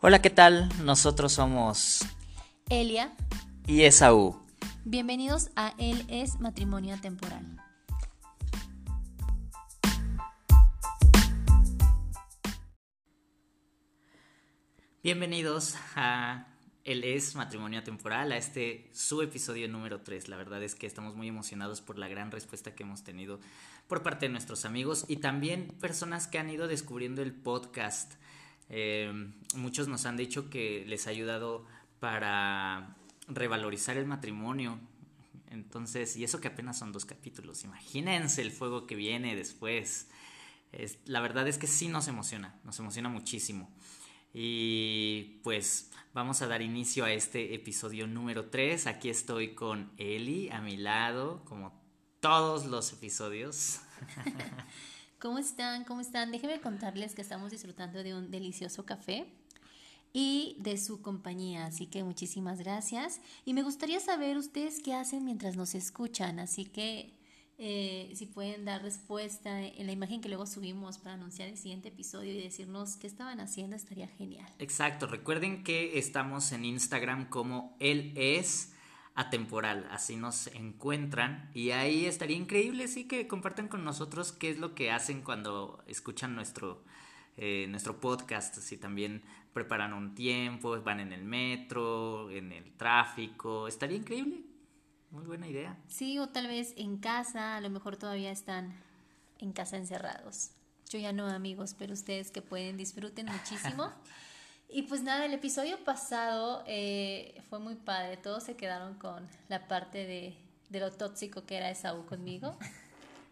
Hola, ¿qué tal? Nosotros somos Elia y Esaú. Bienvenidos a Él es Matrimonio Temporal. Bienvenidos a Él es Matrimonio Temporal, a este su episodio número 3. La verdad es que estamos muy emocionados por la gran respuesta que hemos tenido por parte de nuestros amigos y también personas que han ido descubriendo el podcast. Eh, muchos nos han dicho que les ha ayudado para revalorizar el matrimonio. Entonces, y eso que apenas son dos capítulos, imagínense el fuego que viene después. Es, la verdad es que sí nos emociona, nos emociona muchísimo. Y pues vamos a dar inicio a este episodio número 3. Aquí estoy con Eli a mi lado, como todos los episodios. ¿Cómo están? ¿Cómo están? Déjenme contarles que estamos disfrutando de un delicioso café y de su compañía. Así que muchísimas gracias. Y me gustaría saber ustedes qué hacen mientras nos escuchan. Así que eh, si pueden dar respuesta en la imagen que luego subimos para anunciar el siguiente episodio y decirnos qué estaban haciendo, estaría genial. Exacto, recuerden que estamos en Instagram como él es atemporal, así nos encuentran y ahí estaría increíble sí que compartan con nosotros qué es lo que hacen cuando escuchan nuestro eh, nuestro podcast, si también preparan un tiempo, van en el metro, en el tráfico, estaría increíble. Muy buena idea. Sí, o tal vez en casa, a lo mejor todavía están en casa encerrados. Yo ya no, amigos, pero ustedes que pueden disfruten muchísimo. y pues nada, el episodio pasado eh, fue muy padre. Todos se quedaron con la parte de, de lo tóxico que era Esaú conmigo.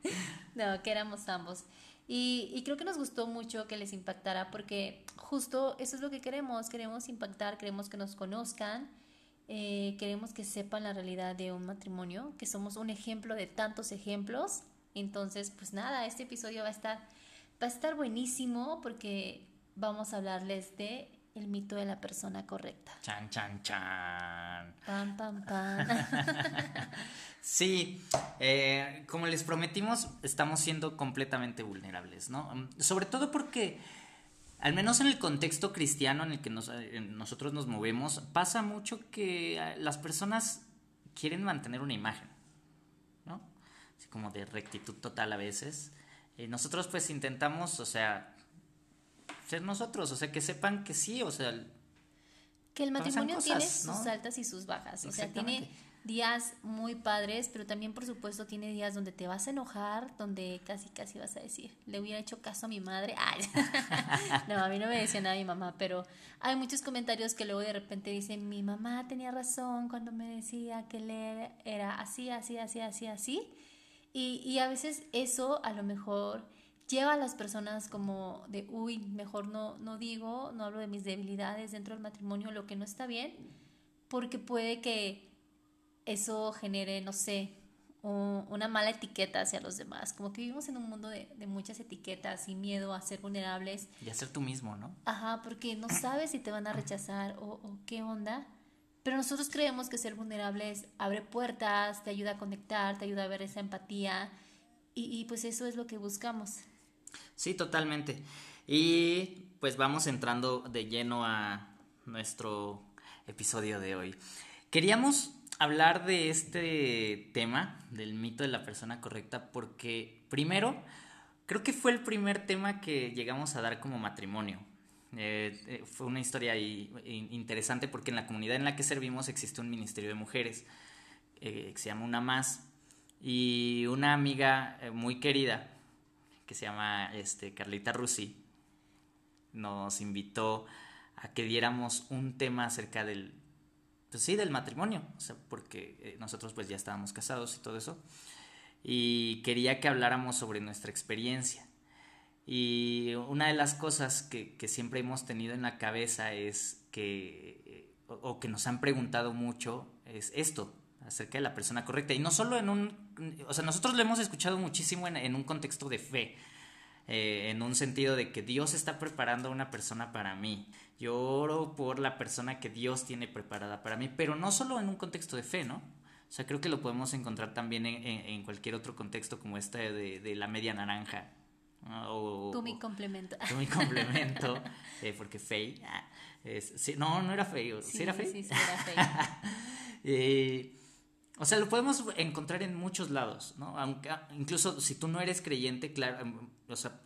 no, que éramos ambos. Y, y, creo que nos gustó mucho que les impactara porque justo eso es lo que queremos. Queremos impactar, queremos que nos conozcan eh, queremos que sepan la realidad de un matrimonio, que somos un ejemplo de tantos ejemplos. Entonces, pues nada, este episodio va a estar, va a estar buenísimo porque vamos a hablarles de el mito de la persona correcta. Chan, chan, chan. Pam, pam, pam. sí, eh, como les prometimos, estamos siendo completamente vulnerables, ¿no? Sobre todo porque al menos en el contexto cristiano en el que nosotros nos movemos, pasa mucho que eh, las personas quieren mantener una imagen, ¿no? Así como de rectitud total a veces. Y nosotros pues intentamos, o sea, ser nosotros, o sea, que sepan que sí, o sea... Que el matrimonio tiene sus altas y sus bajas, o sea, tiene días muy padres, pero también por supuesto tiene días donde te vas a enojar, donde casi casi vas a decir, le hubiera hecho caso a mi madre. Ay. no, a mí no me decía nada mi mamá, pero hay muchos comentarios que luego de repente dicen, mi mamá tenía razón cuando me decía que leer era así, así, así, así, así. Y, y a veces eso a lo mejor lleva a las personas como de, uy, mejor no, no digo, no hablo de mis debilidades dentro del matrimonio, lo que no está bien, porque puede que eso genere, no sé, una mala etiqueta hacia los demás. Como que vivimos en un mundo de, muchas etiquetas y miedo a ser vulnerables. Y a ser tú mismo, ¿no? Ajá, porque no sabes si te van a rechazar o, qué onda. Pero nosotros creemos que ser vulnerables abre puertas, te ayuda a conectar, te ayuda a ver esa empatía. Y, y pues eso es lo que buscamos. Sí, totalmente. Y pues vamos entrando de lleno a nuestro episodio de hoy. Queríamos hablar de este tema, del mito de la persona correcta, porque primero, creo que fue el primer tema que llegamos a dar como matrimonio. Eh, eh, fue una historia interesante porque en la comunidad en la que servimos existe un ministerio de mujeres eh, que se llama Una Más y una amiga muy querida que se llama este, Carlita Rusi nos invitó a que diéramos un tema acerca del, pues sí, del matrimonio, o sea, porque eh, nosotros pues ya estábamos casados y todo eso, y quería que habláramos sobre nuestra experiencia. Y una de las cosas que, que siempre hemos tenido en la cabeza es que, eh, o, que nos han preguntado mucho, es esto, acerca de la persona correcta. Y no solo en un, o sea, nosotros lo hemos escuchado muchísimo en, en un contexto de fe, eh, en un sentido de que Dios está preparando a una persona para mí. Yo oro por la persona que Dios tiene preparada para mí, pero no solo en un contexto de fe, ¿no? O sea, creo que lo podemos encontrar también en, cualquier otro contexto como este de, la media naranja. O, tú mi complemento. Tú mi complemento, eh, porque Faye. Ah, no, no era Faye. ¿Sí, era Faye? Sí, sí, era Faye. eh, o sea, lo podemos encontrar en muchos lados, ¿no? Aunque, incluso si tú no eres creyente, claro, em, o sea,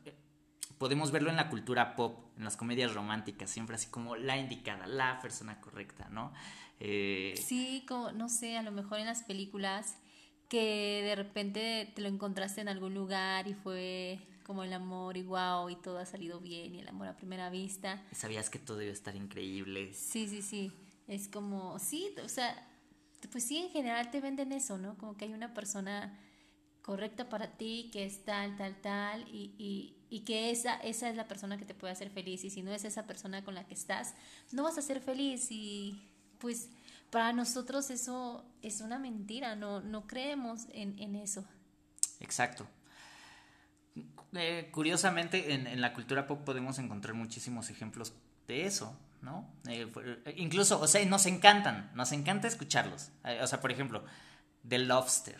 podemos verlo en la cultura pop, en las comedias románticas, siempre así como la indicada, la persona correcta, ¿no? Eh, sí, como, no sé, a lo mejor en las películas que de repente te lo encontraste en algún lugar y fue como el amor y wow y todo ha salido bien y el amor a primera vista. Sabías que todo iba a estar increíble. Sí, sí, sí. Es como, sí, o sea, pues sí, en general te venden eso, ¿no? Como que hay una persona correcta para ti, que es tal, tal, tal, y, y, y, que esa, esa es la persona que te puede hacer feliz. Y si no es esa persona con la que estás, no vas a ser feliz. Y pues para nosotros eso es una mentira, no, no creemos en, en eso. Exacto. Eh, curiosamente, en, en la cultura pop podemos encontrar muchísimos ejemplos de eso. ¿No? Eh, eh, incluso, o sea, nos encantan, nos encanta escucharlos. Eh, o sea, por ejemplo, The Lobster.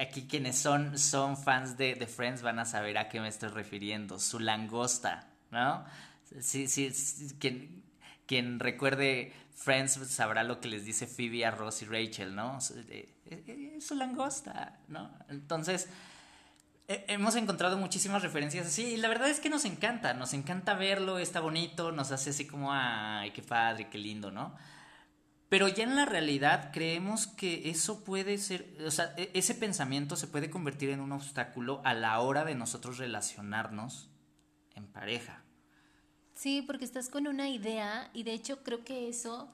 Aquí quienes son, son fans de, de, Friends van a saber a qué me estoy refiriendo. Su langosta, ¿no? Sí, sí, quien, quien recuerde Friends sabrá lo que les dice Phoebe a Ross y Rachel, ¿no? Su langosta, ¿no? Entonces, hemos encontrado muchísimas referencias así y la verdad es que nos encanta, nos encanta verlo, está bonito, nos hace así como, ay, qué padre, qué lindo, ¿no? Pero ya en la realidad creemos que eso puede ser, o sea, e, ese pensamiento se puede convertir en un obstáculo a la hora de nosotros relacionarnos en pareja. Sí, porque estás con una idea y de hecho creo que eso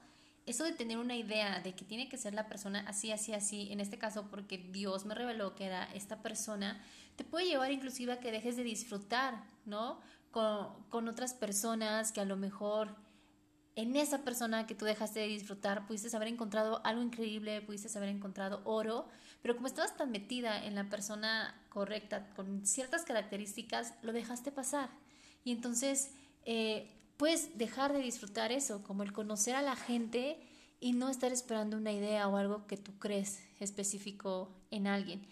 eso de tener una idea de que tiene que ser la persona así, así, así, en este caso porque Dios me reveló que era esta persona, te puede llevar inclusive a que dejes de disfrutar, ¿no? Con, otras personas que a lo mejor en esa persona que tú dejaste de disfrutar pudiste haber encontrado algo increíble, pudiste haber encontrado oro, pero como estabas tan metida en la persona correcta, con ciertas características, lo dejaste pasar. Y entonces eh, puedes dejar de disfrutar eso, como el conocer a la gente y no estar esperando una idea o algo que tú crees específico en alguien.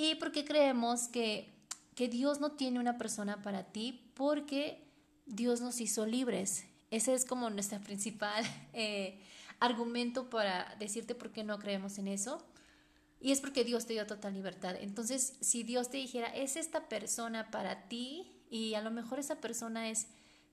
Y porque creemos que, que Dios no tiene una persona para ti porque Dios nos hizo libres. Ese es como nuestro principal eh, argumento para decirte por qué no creemos en eso. Y es porque Dios te dio total libertad. Entonces, si Dios te dijera, es esta persona para ti, y a lo mejor esa persona es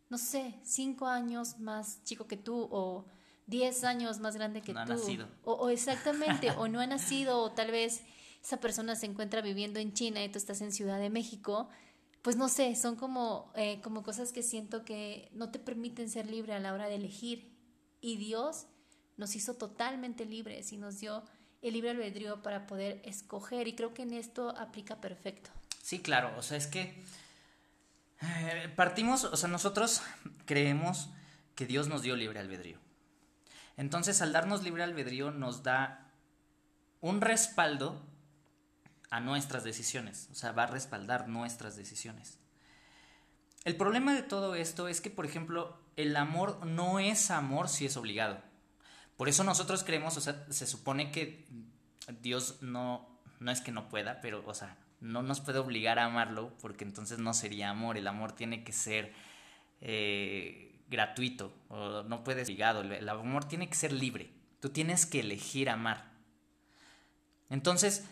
no sé, cinco años más chico que tú o diez años más grande que no tú. Ha nacido. O, exactamente, o no ha nacido, o tal vez esa persona se encuentra viviendo en China y tú estás en Ciudad de México. Pues no sé, son como, eh, como cosas que siento que no te permiten ser libre a la hora de elegir. Y Dios nos hizo totalmente libres y nos dio el libre albedrío para poder escoger. Y creo que en esto aplica perfecto. Sí, claro. O sea, es que eh, partimos, o sea, nosotros creemos que Dios nos dio libre albedrío. Entonces, al darnos libre albedrío, nos da un respaldo a nuestras decisiones. O sea, va a respaldar nuestras decisiones. El problema de todo esto es que, por ejemplo, el amor no es amor si es obligado. Por eso nosotros creemos, o sea, se supone que Dios no, no es que no pueda, pero, o sea, no nos puede obligar a amarlo porque entonces no sería amor. El amor tiene que ser eh, gratuito o no puede ser obligado. El, amor tiene que ser libre. Tú tienes que elegir amar. Entonces,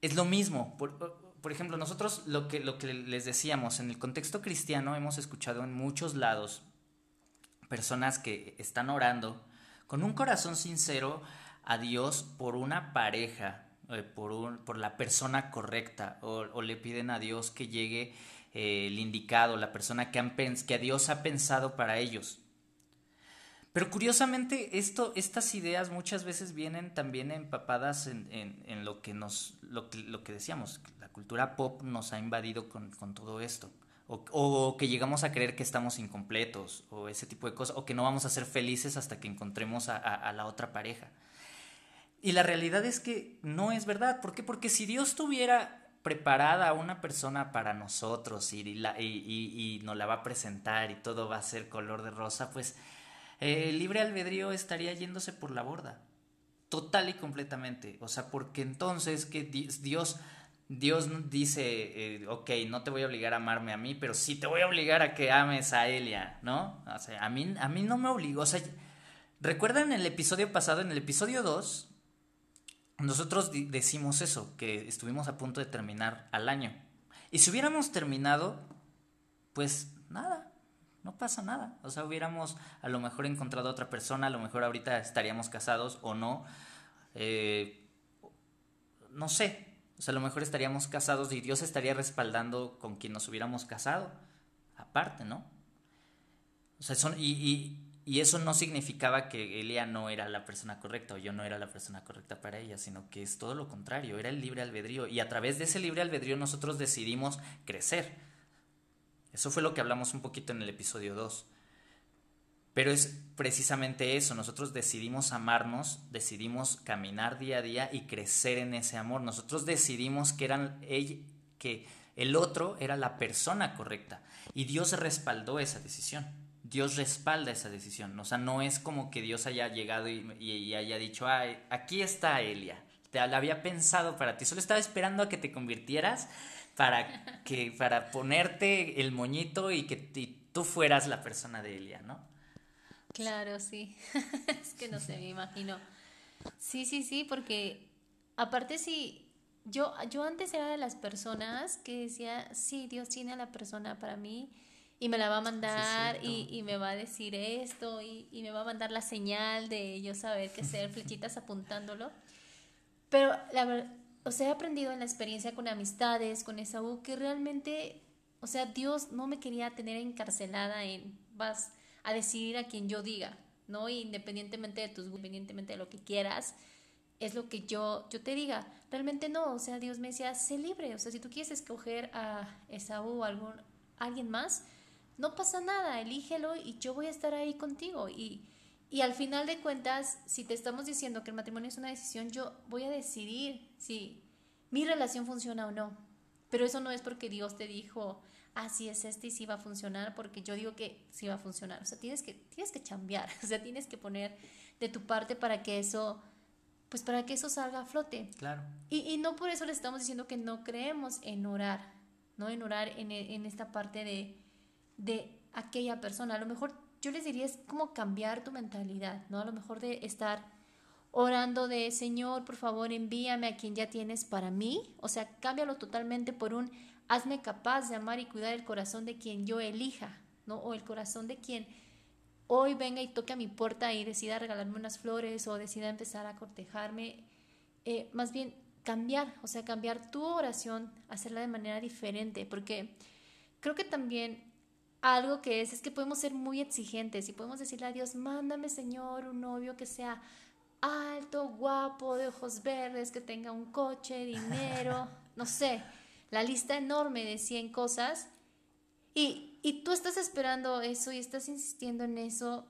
es lo mismo. Por, ejemplo, nosotros lo que, lo que les decíamos, en el contexto cristiano hemos escuchado en muchos lados personas que están orando con un corazón sincero a Dios por una pareja eh, por, por la persona correcta o, le piden a Dios que llegue eh, el indicado, la persona que, han, que Dios ha pensado para ellos. Pero curiosamente, esto, estas ideas muchas veces vienen también empapadas en, en, lo, que nos, lo, lo, que decíamos, la cultura pop nos ha invadido con, con todo esto. O, o, que llegamos a creer que estamos incompletos, o ese tipo de cosas, o que no vamos a ser felices hasta que encontremos a, a la otra pareja. Y la realidad es que no es verdad. ¿Por qué? Porque si Dios tuviera preparada a una persona para nosotros y, la, y, nos la va a presentar y todo va a ser color de rosa, pues el libre albedrío estaría yéndose por la borda. Total y completamente. O sea, porque entonces que Dios Dios dice, eh, ok, no te voy a obligar a amarme a mí, pero sí te voy a obligar a que ames a Elia, ¿no? O sea, a mí, a mí no me obligó, o sea, recuerdan el episodio pasado, en el episodio 2, nosotros decimos eso, que estuvimos a punto de terminar al año. Y si hubiéramos terminado, pues nada, no pasa nada. O sea, hubiéramos a lo mejor encontrado a otra persona, a lo mejor ahorita estaríamos casados o no. Eh, no sé. O sea, a lo mejor estaríamos casados y Dios estaría respaldando con quien nos hubiéramos casado. Aparte, ¿no? O sea, son, y, y eso no significaba que Elia no era la persona correcta o yo no era la persona correcta para ella, sino que es todo lo contrario, era el libre albedrío. Y a través de ese libre albedrío nosotros decidimos crecer. Eso fue lo que hablamos un poquito en el episodio 2. Pero es precisamente eso, nosotros decidimos amarnos, decidimos caminar día a día y crecer en ese amor. Nosotros decidimos que, eran, que el otro era la persona correcta y Dios respaldó esa decisión. Dios respalda esa decisión. O sea, no es como que Dios haya llegado y, haya dicho, aquí está Elia. Te la había pensado para ti. Solo estaba esperando a que te convirtieras para que para ponerte el moñito y que tú fueras la persona de Elia, ¿no? Claro, sí. es que no sé, me imagino. Sí, sí, sí, porque aparte sí, yo, yo antes era de las personas que decía, sí, Dios tiene a la persona para mí y me la va a mandar y, y, me va a decir esto y, y, me va a mandar la señal de yo saber qué hacer, flechitas apuntándolo. Pero la verdad, o sea, he aprendido en la experiencia con amistades, con Esaú, que realmente, o sea, Dios no me quería tener encarcelada en vas a decidir a quien yo diga, ¿no? Independientemente de tus, independientemente de lo que quieras, es lo que yo, yo te diga. Realmente no, o sea, Dios me decía, sé libre, o sea, si tú quieres escoger a Esaú o algún, alguien más, no pasa nada, elígelo y yo voy a estar ahí contigo. Y, y al final de cuentas, si te estamos diciendo que el matrimonio es una decisión, yo voy a decidir si mi relación funciona o no. Pero eso no es porque Dios te dijo, así es este y sí va a funcionar, porque yo digo que sí va a funcionar. O sea, tienes que, tienes que chambear, o sea, tienes que poner de tu parte para que eso, pues para que eso salga a flote. Claro. Y, y no por eso le estamos diciendo que no creemos en orar, ¿no? En orar en, en esta parte de de aquella persona. A lo mejor yo les diría es como cambiar tu mentalidad, ¿no? A lo mejor de estar orando de Señor, por favor, envíame a quien ya tienes para mí. O sea, cámbialo totalmente por un hazme capaz de amar y cuidar el corazón de quien yo elija, ¿no? O el corazón de quien hoy venga y toque a mi puerta y decida regalarme unas flores o decida empezar a cortejarme. Eh, más bien cambiar, o sea, cambiar tu oración, hacerla de manera diferente, porque creo que también algo que es, es que podemos ser muy exigentes y podemos decirle a Dios, mándame Señor un novio que sea alto, guapo, de ojos verdes, que tenga un coche, dinero, no sé, la lista enorme de 100 cosas. Y, y tú estás esperando eso y estás insistiendo en eso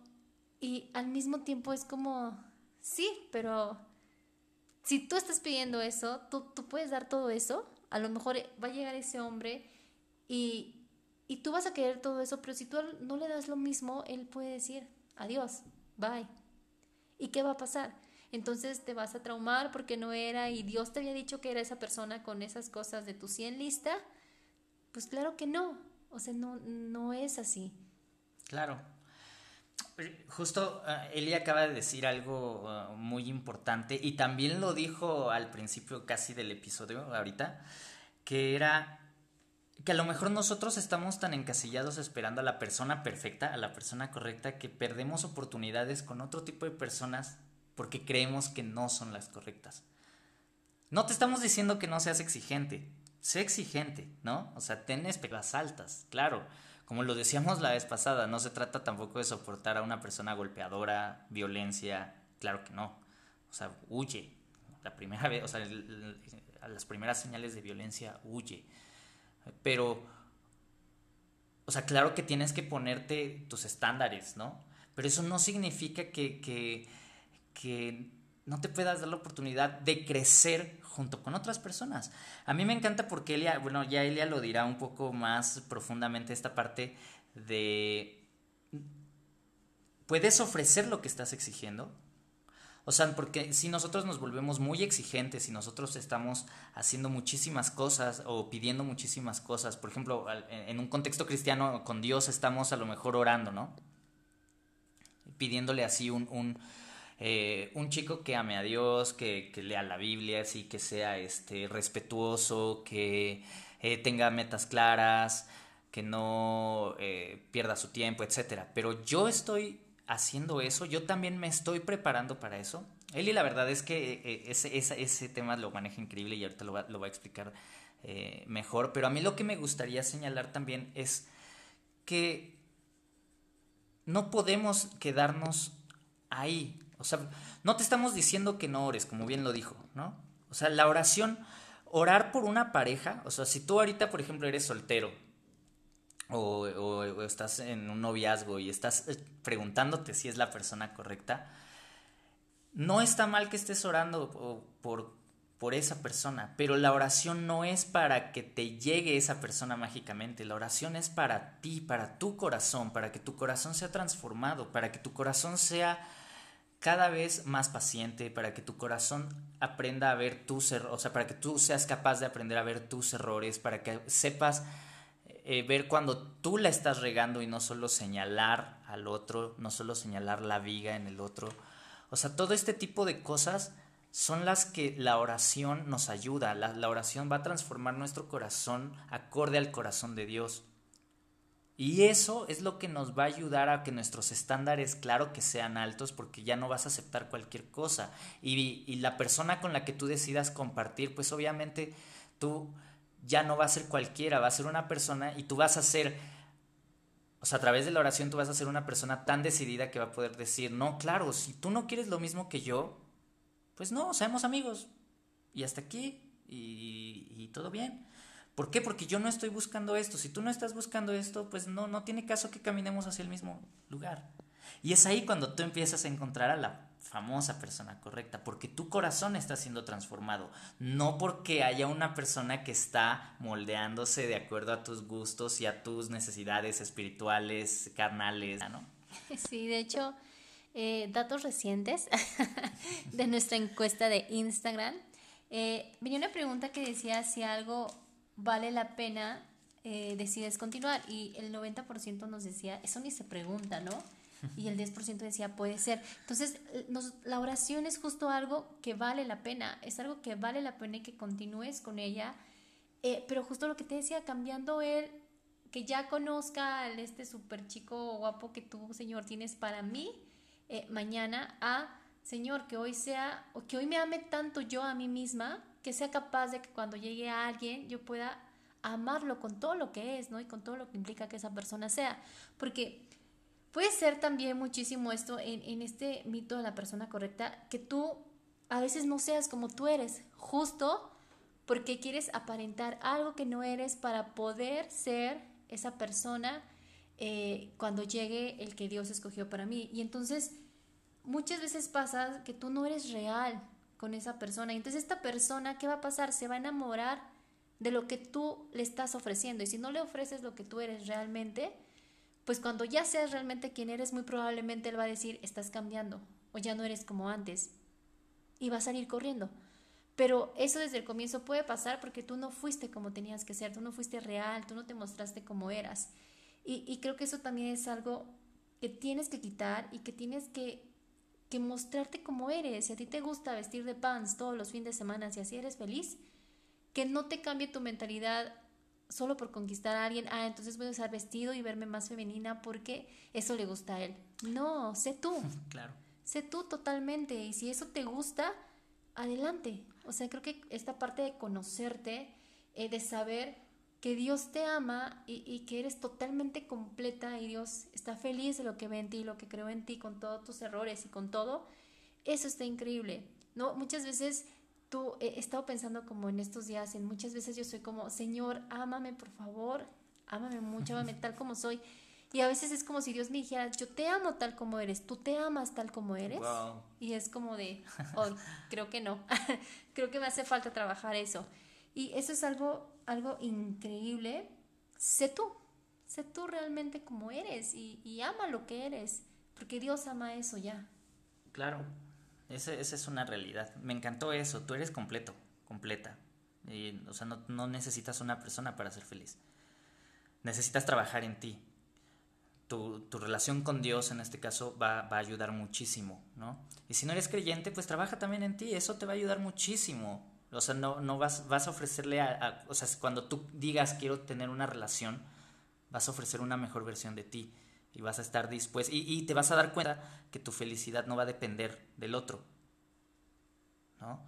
y al mismo tiempo es como, sí, pero si tú estás pidiendo eso, tú, tú puedes dar todo eso, a lo mejor va a llegar ese hombre y, y tú vas a querer todo eso, pero si tú no le das lo mismo, él puede decir, adiós, bye. ¿Y qué va a pasar? Entonces te vas a traumar porque no era y Dios te había dicho que era esa persona con esas cosas de tu 100 lista. Pues claro que no. O sea, no, no es así. Claro. Justo uh, Eli acaba de decir algo ah, muy importante y también lo dijo al principio casi del episodio ahorita, que era que a lo mejor nosotros estamos tan encasillados esperando a la persona perfecta, a la persona correcta, que perdemos oportunidades con otro tipo de personas porque creemos que no son las correctas. No te estamos diciendo que no seas exigente, sé exigente, ¿no? O sea, ten expectativas altas, claro. Como lo decíamos la vez pasada, no se trata tampoco de soportar a una persona golpeadora, violencia, claro que no. O sea, huye. La primera vez, o sea, las primeras señales de violencia, huye pero, o sea, claro que tienes que ponerte tus estándares, ¿no? Pero eso no significa que, que, que no te puedas dar la oportunidad de crecer junto con otras personas. A mí me encanta porque Elia, bueno, ya Elia lo dirá un poco más profundamente esta parte de puedes ofrecer lo que estás exigiendo. O sea, porque si nosotros nos volvemos muy exigentes y nosotros estamos haciendo muchísimas cosas o pidiendo muchísimas cosas, por ejemplo, en un contexto cristiano con Dios estamos a lo mejor orando, ¿no? Pidiéndole así un, un, eh, un chico que ame a Dios, que, lea la Biblia, así que sea este, respetuoso, que eh, tenga metas claras, que no eh, pierda su tiempo, etc. Pero yo estoy haciendo eso, yo también me estoy preparando para eso. Eli la verdad es que eh, ese, ese, tema lo maneja increíble y ahorita lo va, lo va a explicar eh, mejor, pero a mí lo que me gustaría señalar también es que no podemos quedarnos ahí. O sea, no te estamos diciendo que no ores, como bien lo dijo, ¿no? O sea, la oración, orar por una pareja, o sea, si tú ahorita, por ejemplo, eres soltero o, estás en un noviazgo y estás eh, preguntándote si es la persona correcta, no está mal que estés orando por, por esa persona, pero la oración no es para que te llegue esa persona mágicamente, la oración es para ti, para tu corazón, para que tu corazón sea transformado, para que tu corazón sea cada vez más paciente, para que tu corazón aprenda a ver tus errores, o sea, para que tú seas capaz de aprender a ver tus errores, para que sepas eh, ver cuando tú la estás regando y no solo señalar al otro, no solo señalar la viga en el otro. O sea, todo este tipo de cosas son las que la oración nos ayuda. La, oración va a transformar nuestro corazón acorde al corazón de Dios. Y eso es lo que nos va a ayudar a que nuestros estándares, claro que sean altos, porque ya no vas a aceptar cualquier cosa. Y, la persona con la que tú decidas compartir, pues obviamente tú ya no va a ser cualquiera, va a ser una persona y tú vas a ser, o sea, a través de la oración tú vas a ser una persona tan decidida que va a poder decir, no, claro, si tú no quieres lo mismo que yo, pues no, seamos amigos. Y hasta aquí, y, y todo bien. ¿Por qué? Porque yo no estoy buscando esto. Si tú no estás buscando esto, pues no, no tiene caso que caminemos hacia el mismo lugar. Y es ahí cuando tú empiezas a encontrar a la famosa persona correcta, porque tu corazón está siendo transformado, no porque haya una persona que está moldeándose de acuerdo a tus gustos y a tus necesidades espirituales, carnales, ¿no? Sí, de hecho, eh, datos recientes de nuestra encuesta de Instagram, eh, venía una pregunta que decía si algo vale la pena, eh, decides continuar, y el 90% nos decía, eso ni se pregunta, ¿no? Y el 10% decía puede ser. Entonces, la oración es justo algo que vale la pena, es algo que vale la pena que continúes con ella, eh, pero justo lo que te decía, cambiando él, que ya conozca a este súper chico guapo que tú, Señor, tienes para mí eh, mañana, a Señor, que hoy sea, o que hoy me ame tanto yo a mí misma, que sea capaz de que cuando llegue a alguien yo pueda amarlo con todo lo que es, ¿no? Y con todo lo que implica que esa persona sea. Porque Puede ser también muchísimo esto en, este mito de la persona correcta, que tú a veces no seas como tú eres, justo porque quieres aparentar algo que no eres para poder ser esa persona eh, cuando llegue el que Dios escogió para mí. Y entonces muchas veces pasa que tú no eres real con esa persona. Y entonces esta persona, ¿qué va a pasar? Se va a enamorar de lo que tú le estás ofreciendo. Y si no le ofreces lo que tú eres realmente, pues cuando ya seas realmente quien eres, muy probablemente él va a decir, estás cambiando o ya no eres como antes y va a salir corriendo. Pero eso desde el comienzo puede pasar porque tú no fuiste como tenías que ser, tú no fuiste real, tú no te mostraste como eras. Y, creo que eso también es algo que tienes que quitar y que tienes que, que mostrarte como eres. Si a ti te gusta vestir de pants todos los fines de semana, si así eres feliz, que no te cambie tu mentalidad solo por conquistar a alguien, ah, entonces voy a usar vestido y verme más femenina porque eso le gusta a él. No, sé tú. Claro. Sé tú totalmente. Y si eso te gusta, adelante. O sea, creo que esta parte de conocerte, eh, de saber que Dios te ama y, y, que eres totalmente completa y Dios está feliz de lo que ve en ti, lo que creó en ti, con todos tus errores y con todo, eso está increíble. ¿no? Muchas veces tú he estado pensando como en estos días, en muchas veces yo soy como, Señor, ámame por favor, ámame mucho, ámame tal como soy. Y a veces es como si Dios me dijera, yo te amo tal como eres, tú te amas tal como eres. Y es como de, oh, creo que no, creo que me hace falta trabajar eso. Y eso es algo, algo increíble. Sé tú, sé tú realmente como eres y, y ama lo que eres, porque Dios ama eso ya. Claro, esa, es una realidad. Me encantó eso, tú eres completo, completa. Y, o sea, no, necesitas una persona para ser feliz. Necesitas trabajar en ti. Tu, relación con Dios en este caso va, a ayudar muchísimo, ¿no? Y si no eres creyente, pues trabaja también en ti, eso te va a ayudar muchísimo. O sea, no, no vas, vas a ofrecerle a, O sea, cuando tú digas quiero tener una relación, vas a ofrecer una mejor versión de ti y vas a estar dispuesto y, te vas a dar cuenta que tu felicidad no va a depender del otro. ¿no?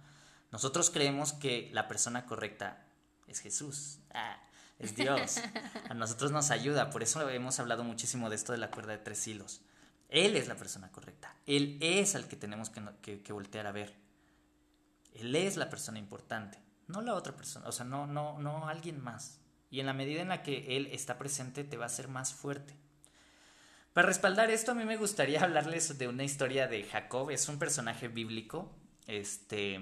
Nosotros creemos que la persona correcta es Jesús, ah, es Dios. A nosotros nos ayuda, por eso hemos hablado muchísimo de esto de la cuerda de tres hilos. Él es la persona correcta, Él es al que tenemos que, que voltear a ver. Él es la persona importante, no la otra persona, o sea, no, no, no alguien más. Y en la medida en la que Él está presente, te va a hacer más fuerte. Para respaldar esto, a mí me gustaría hablarles de una historia de Jacob. Es un personaje bíblico. Este,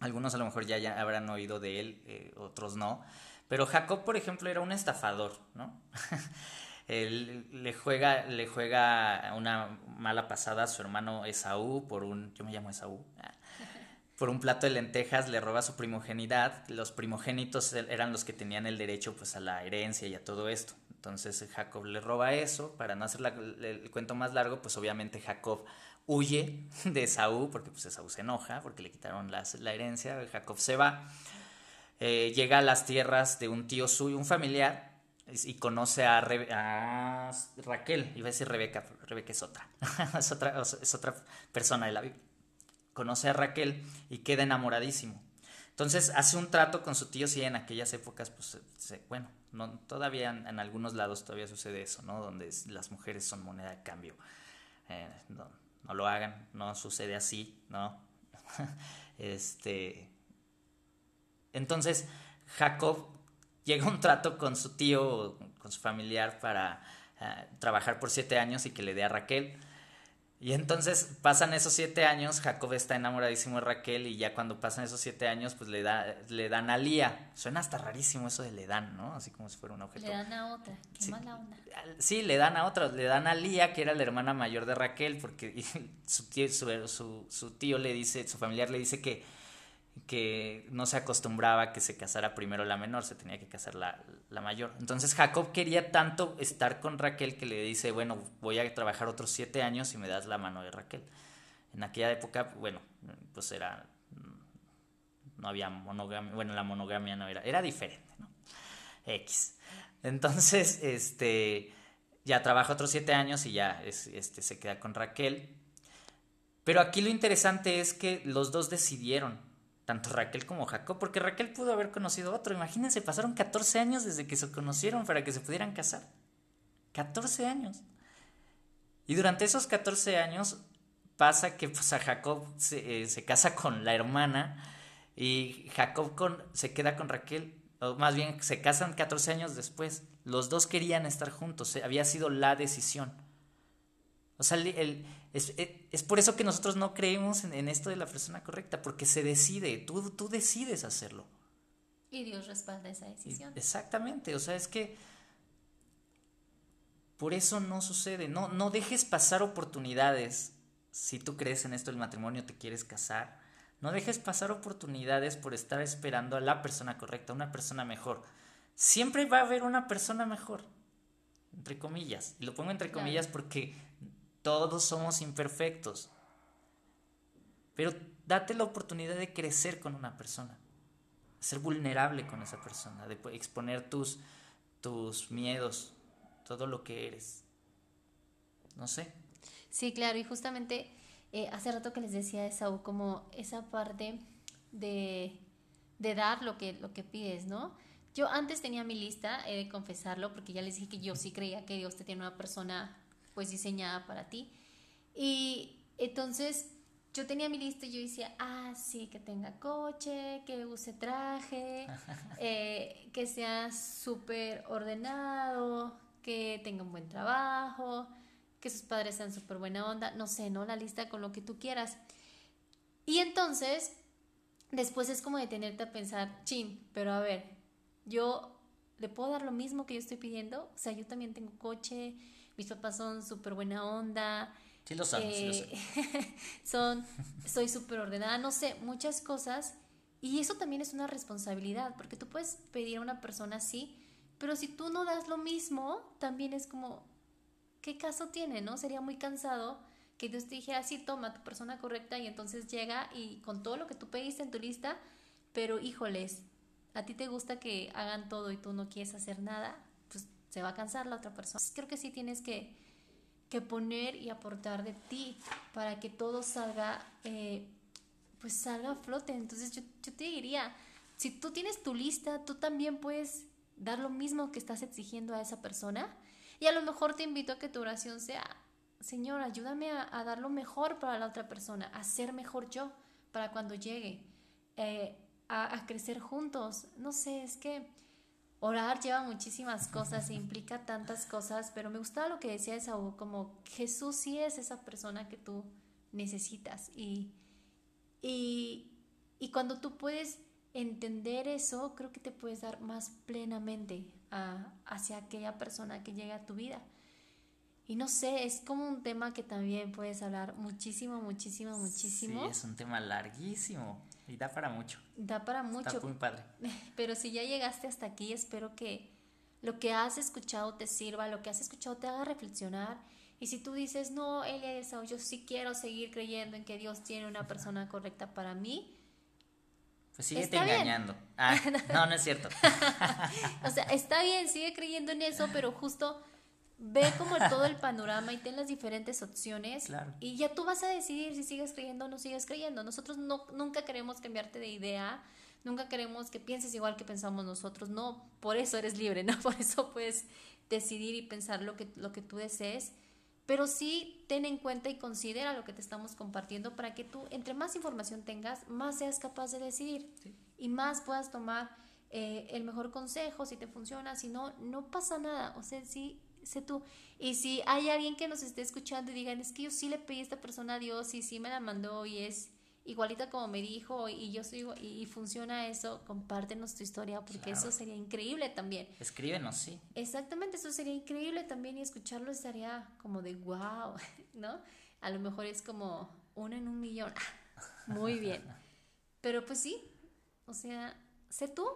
algunos a lo mejor ya, ya habrán oído de él, eh, otros no. Pero Jacob, por ejemplo, era un estafador, ¿no? él le juega, le juega una mala pasada a su hermano Esaú por un, yo me llamo Esaú, ah, por un plato de lentejas le roba su primogenidad. Los primogénitos eran los que tenían el derecho pues a la herencia y a todo esto. Entonces Jacob le roba eso. Para no hacer el cuento más largo, pues obviamente Jacob huye de Esaú, porque pues se enoja, porque le quitaron la herencia. Jacob se va. Eh, llega a las tierras de un tío suyo, un familiar, y conoce a, a, Raquel, iba a decir Rebeca, Rebeca es otra, es otra, es otra persona de la Biblia conoce a Raquel y queda enamoradísimo. Entonces hace un trato con su tío, sí, en aquellas épocas, pues, bueno, no, todavía en, algunos lados todavía sucede eso, ¿no? Donde las mujeres son moneda de cambio. Eh, no, no, lo hagan, no sucede así, ¿no? este. Entonces, Jacob llega a un trato con su tío, con su familiar, para eh, trabajar por siete años y que le dé a Raquel. Y entonces pasan esos siete años, Jacob está enamoradísimo de Raquel y ya cuando pasan esos siete años, pues le, da, le dan a Lía. Suena hasta rarísimo eso de le dan, ¿no? Así como si fuera un objeto. Le dan a otra, qué sí, mala onda. Sí, le dan a otra, le dan a Lía, que era la hermana mayor de Raquel, porque su tío, su, su tío le dice, su familiar le dice que que no se acostumbraba que se casara primero la menor, se tenía que casar la, mayor. Entonces Jacob quería tanto estar con Raquel que le dice, bueno, voy a trabajar otros siete años y me das la mano de Raquel. En aquella época, bueno, pues era, no había monogamia, bueno, la monogamia no era, era diferente, ¿no? X. Entonces, este, ya trabaja otros siete años y ya este, se queda con Raquel. Pero aquí lo interesante es que los dos decidieron tanto Raquel como Jacob, porque Raquel pudo haber conocido a otro. Imagínense, pasaron 14 años desde que se conocieron para que se pudieran casar. 14 años. Y durante esos 14 años pasa que pues, a Jacob se, eh, se, casa con la hermana y Jacob con, se queda con Raquel, o más bien se casan 14 años después. Los dos querían estar juntos, eh, había sido la decisión. O sea, el, es, por eso que nosotros no creemos en, esto de la persona correcta, porque se decide, tú, tú decides hacerlo. Y Dios respalda esa decisión. exactamente, o sea, es que por eso no sucede, no, no dejes pasar oportunidades. Si tú crees en esto del matrimonio, te quieres casar, no dejes pasar oportunidades por estar esperando a la persona correcta, una persona mejor. Siempre va a haber una persona mejor, entre comillas. Y lo pongo entre comillas porque todos somos imperfectos. Pero date la oportunidad de crecer con una persona, ser vulnerable con esa persona, de exponer tus, tus miedos, todo lo que eres. No sé. Sí, claro, y justamente eh, hace rato que les decía a Esaú como esa parte de, de dar lo que, lo que pides, ¿no? Yo antes tenía mi lista, he de confesarlo, porque ya les dije que yo sí creía que Dios te tiene una persona pues diseñada para ti. Y entonces yo tenía mi lista y yo decía, ah, sí, que tenga coche, que use traje, eh, que sea súper ordenado, que tenga un buen trabajo, que sus padres sean súper buena onda, no sé, ¿no? La lista con lo que tú quieras. Y entonces, después es como detenerte a pensar, chin, pero a ver, yo le puedo dar lo mismo que yo estoy pidiendo, o sea, yo también tengo coche, mis papás son súper buena onda, Sí lo sabes, sí lo sé. son, soy súper ordenada, no sé, muchas cosas. Y eso también es una responsabilidad, porque tú puedes pedir a una persona así, pero si tú no das lo mismo, también es como, ¿qué caso tiene, no? Sería muy cansado que Dios te dijera, sí, toma tu persona correcta y entonces llega y con todo lo que tú pediste en tu lista, pero híjoles, a ti te gusta que hagan todo y tú no quieres hacer nada, se va a cansar la otra persona. Creo que sí tienes que, que poner y aportar de ti para que todo salga, eh, pues salga a flote. Entonces yo, te diría, si tú tienes tu lista, tú también puedes dar lo mismo que estás exigiendo a esa persona. Y a lo mejor te invito a que tu oración sea, Señor, ayúdame a, dar lo mejor para la otra persona, a ser mejor yo para cuando llegue, eh, a, crecer juntos. No sé, es que orar lleva muchísimas cosas e implica tantas cosas, pero me gustaba lo que decía Esaú, como Jesús sí es esa persona que tú necesitas. Y, y, y cuando tú puedes entender eso, creo que te puedes dar más plenamente hacia aquella persona que llega a tu vida. Y no sé, es como un tema que también puedes hablar muchísimo, muchísimo, muchísimo. Sí, es un tema larguísimo y da para mucho. Da para mucho. Está muy padre. Pero si ya llegaste hasta aquí, espero que lo que has escuchado te sirva, lo que has escuchado te haga reflexionar. Y si tú dices, no, Elisa, yo sí quiero seguir creyendo en que Dios tiene una persona correcta para mí, pues síguete engañando. Ah, no, no es cierto. o sea, está bien, sigue creyendo en eso, pero justo ve como todo el panorama y ten las diferentes opciones y ya tú vas a decidir si sigues creyendo o no sigues creyendo. Nosotros no, nunca queremos cambiarte de idea, nunca queremos que pienses igual que pensamos nosotros, no, por eso eres libre, no, por eso puedes decidir y pensar lo que, lo que tú desees, pero sí ten en cuenta y considera lo que te estamos compartiendo para que tú, entre más información tengas, más seas capaz de decidir y más puedas tomar eh, el mejor consejo, si te funciona, si no, no pasa nada, o sea, sí sé tú. Y si hay alguien que nos esté escuchando y digan, es que yo sí le pedí a esta persona a Dios y sí me la mandó y es igualita como me dijo y yo soy y, funciona eso, compártenos tu historia porque eso sería increíble también. Escríbenos, sí. Exactamente, eso sería increíble también y escucharlo estaría como de wow, ¿no? A lo mejor es como uno en un millón. Muy bien. Pero pues sí, o sea, sé tú,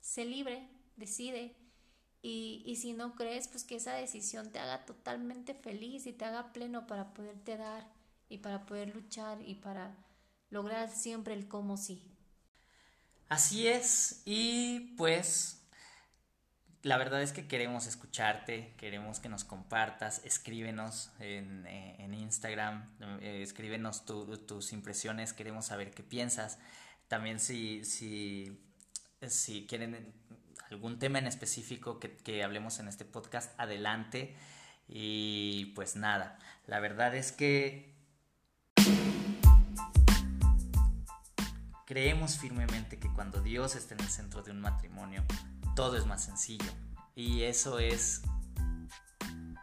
sé libre, decide, y, y, si no crees, pues que esa decisión te haga totalmente feliz y te haga pleno para poderte dar y para poder luchar y para lograr siempre el cómo sí. Así es, y pues la verdad es que queremos escucharte, queremos que nos compartas, escríbenos en, eh, en Instagram, eh, escríbenos tus impresiones, queremos saber qué piensas. También si, si, si quieren algún tema en específico que, hablemos en este podcast, adelante. Y pues nada, la verdad es que creemos firmemente que cuando Dios está en el centro de un matrimonio, todo es más sencillo. Y eso es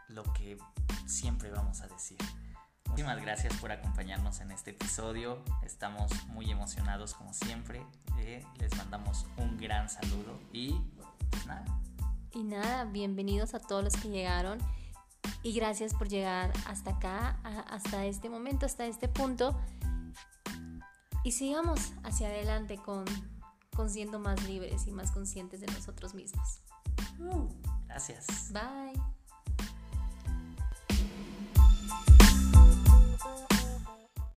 lo que siempre vamos a decir. Muchísimas gracias por acompañarnos en este episodio. Estamos muy emocionados como siempre. Eh, les mandamos un gran saludo y nada. Y nada, bienvenidos a todos los que llegaron y gracias por llegar hasta acá, hasta este momento, hasta este punto. Y sigamos hacia adelante con, con siendo más libres y más conscientes de nosotros mismos. Uh, gracias. Bye.